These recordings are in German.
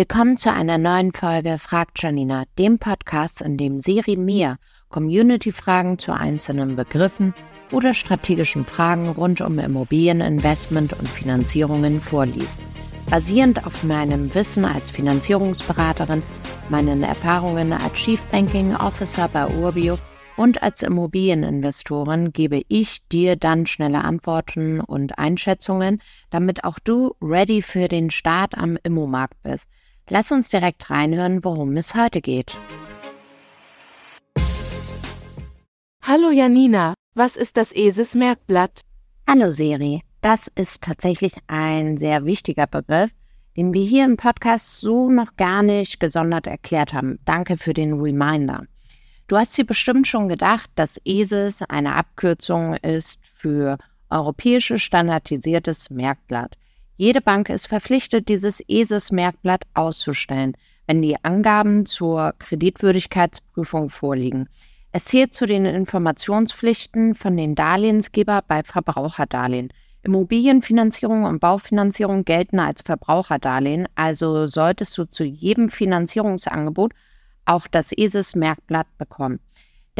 Willkommen zu einer neuen Folge Fragt Janina, dem Podcast, in dem Siri mir Community-Fragen zu einzelnen Begriffen oder strategischen Fragen rund um Immobilieninvestment und Finanzierungen vorliest. Basierend auf meinem Wissen als Finanzierungsberaterin, meinen Erfahrungen als Chief Banking Officer bei Urbio und als Immobilieninvestorin gebe ich dir dann schnelle Antworten und Einschätzungen, damit auch du ready für den Start am Immomarkt bist. Lass uns direkt reinhören, worum es heute geht. Hallo Janina, was ist das ESIS-Merkblatt? Hallo Siri, das ist tatsächlich ein sehr wichtiger Begriff, den wir hier im Podcast so noch gar nicht gesondert erklärt haben. Danke für den Reminder. Du hast dir bestimmt schon gedacht, dass ESIS eine Abkürzung ist für Europäisches Standardisiertes Merkblatt. Jede Bank ist verpflichtet, dieses ESIS-Merkblatt auszustellen, wenn die Angaben zur Kreditwürdigkeitsprüfung vorliegen. Es zählt zu den Informationspflichten von den Darlehensgeber bei Verbraucherdarlehen. Immobilienfinanzierung und Baufinanzierung gelten als Verbraucherdarlehen, also solltest du zu jedem Finanzierungsangebot auch das ESIS-Merkblatt bekommen.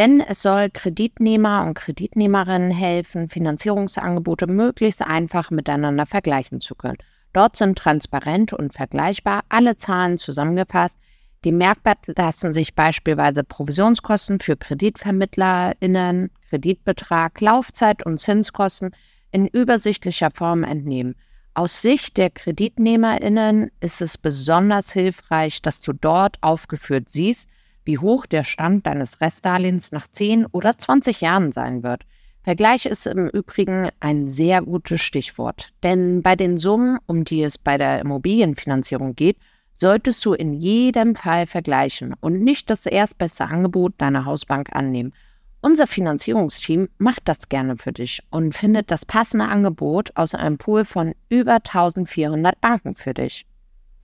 Denn es soll Kreditnehmer und Kreditnehmerinnen helfen, Finanzierungsangebote möglichst einfach miteinander vergleichen zu können. Dort sind transparent und vergleichbar alle Zahlen zusammengefasst. Dem Merkblatt lassen sich beispielsweise Provisionskosten für KreditvermittlerInnen, Kreditbetrag, Laufzeit und Zinskosten in übersichtlicher Form entnehmen. Aus Sicht der KreditnehmerInnen ist es besonders hilfreich, dass du dort aufgeführt siehst, wie hoch der Stand deines Restdarlehens nach 10 oder 20 Jahren sein wird. Vergleich ist im Übrigen ein sehr gutes Stichwort, denn bei den Summen, um die es bei der Immobilienfinanzierung geht, solltest du in jedem Fall vergleichen und nicht das erstbeste Angebot deiner Hausbank annehmen. Unser Finanzierungsteam macht das gerne für dich und findet das passende Angebot aus einem Pool von über 1400 Banken für dich.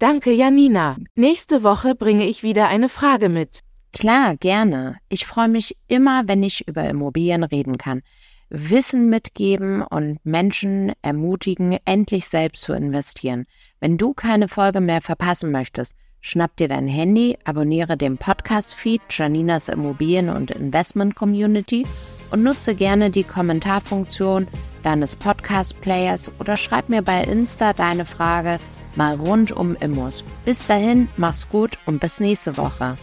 Danke, Janina. Nächste Woche bringe ich wieder eine Frage mit. Klar, gerne. Ich freue mich immer, wenn ich über Immobilien reden kann. Wissen mitgeben und Menschen ermutigen, endlich selbst zu investieren. Wenn du keine Folge mehr verpassen möchtest, Schnapp dir dein Handy, abonniere den Podcast-Feed Janinas Immobilien- und Investment Community und nutze gerne die Kommentarfunktion deines Podcast-Players oder schreib mir bei Insta deine Frage mal rund um Immos. Bis dahin, mach's gut und bis nächste Woche.